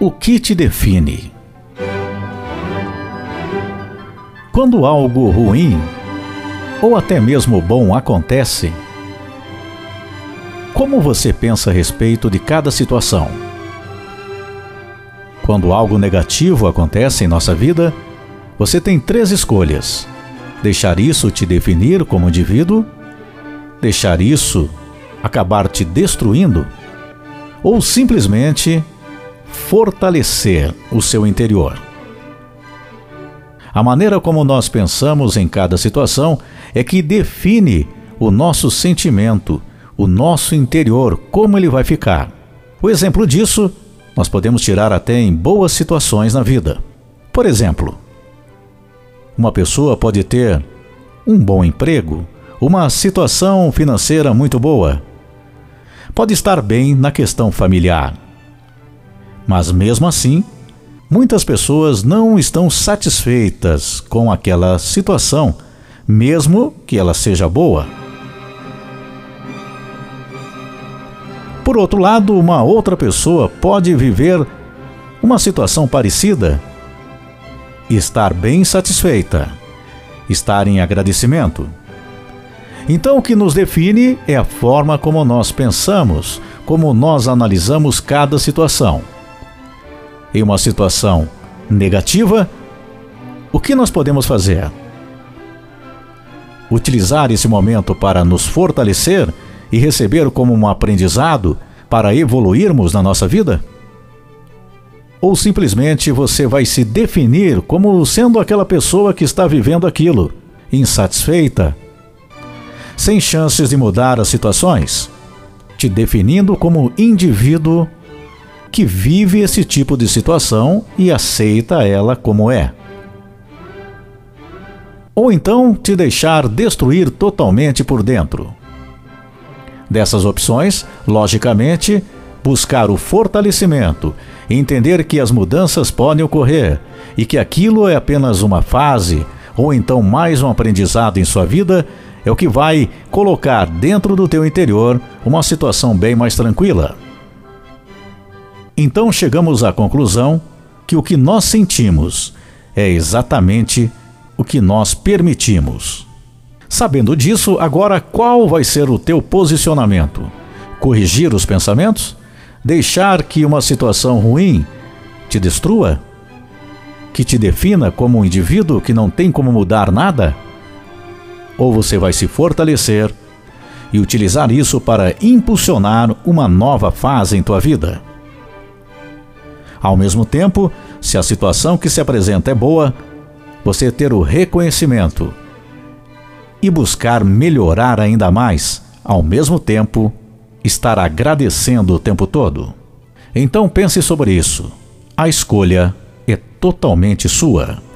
O que te define? Quando algo ruim ou até mesmo bom acontece, como você pensa a respeito de cada situação? Quando algo negativo acontece em nossa vida, você tem três escolhas: deixar isso te definir como indivíduo, deixar isso acabar te destruindo, ou simplesmente fortalecer o seu interior. A maneira como nós pensamos em cada situação é que define o nosso sentimento, o nosso interior, como ele vai ficar. O exemplo disso nós podemos tirar até em boas situações na vida. Por exemplo, uma pessoa pode ter um bom emprego, uma situação financeira muito boa, pode estar bem na questão familiar. Mas mesmo assim, muitas pessoas não estão satisfeitas com aquela situação, mesmo que ela seja boa. Por outro lado, uma outra pessoa pode viver uma situação parecida estar bem satisfeita, estar em agradecimento. Então, o que nos define é a forma como nós pensamos, como nós analisamos cada situação. Em uma situação negativa, o que nós podemos fazer? Utilizar esse momento para nos fortalecer e receber como um aprendizado para evoluirmos na nossa vida? Ou simplesmente você vai se definir como sendo aquela pessoa que está vivendo aquilo, insatisfeita, sem chances de mudar as situações, te definindo como indivíduo que vive esse tipo de situação e aceita ela como é? Ou então te deixar destruir totalmente por dentro? Dessas opções, logicamente, buscar o fortalecimento, entender que as mudanças podem ocorrer e que aquilo é apenas uma fase ou então mais um aprendizado em sua vida é o que vai colocar dentro do teu interior uma situação bem mais tranquila. Então chegamos à conclusão que o que nós sentimos é exatamente o que nós permitimos. Sabendo disso, agora qual vai ser o teu posicionamento? Corrigir os pensamentos? Deixar que uma situação ruim te destrua? Que te defina como um indivíduo que não tem como mudar nada? Ou você vai se fortalecer e utilizar isso para impulsionar uma nova fase em tua vida? Ao mesmo tempo, se a situação que se apresenta é boa, você ter o reconhecimento e buscar melhorar ainda mais, ao mesmo tempo estar agradecendo o tempo todo. Então pense sobre isso. A escolha é totalmente sua.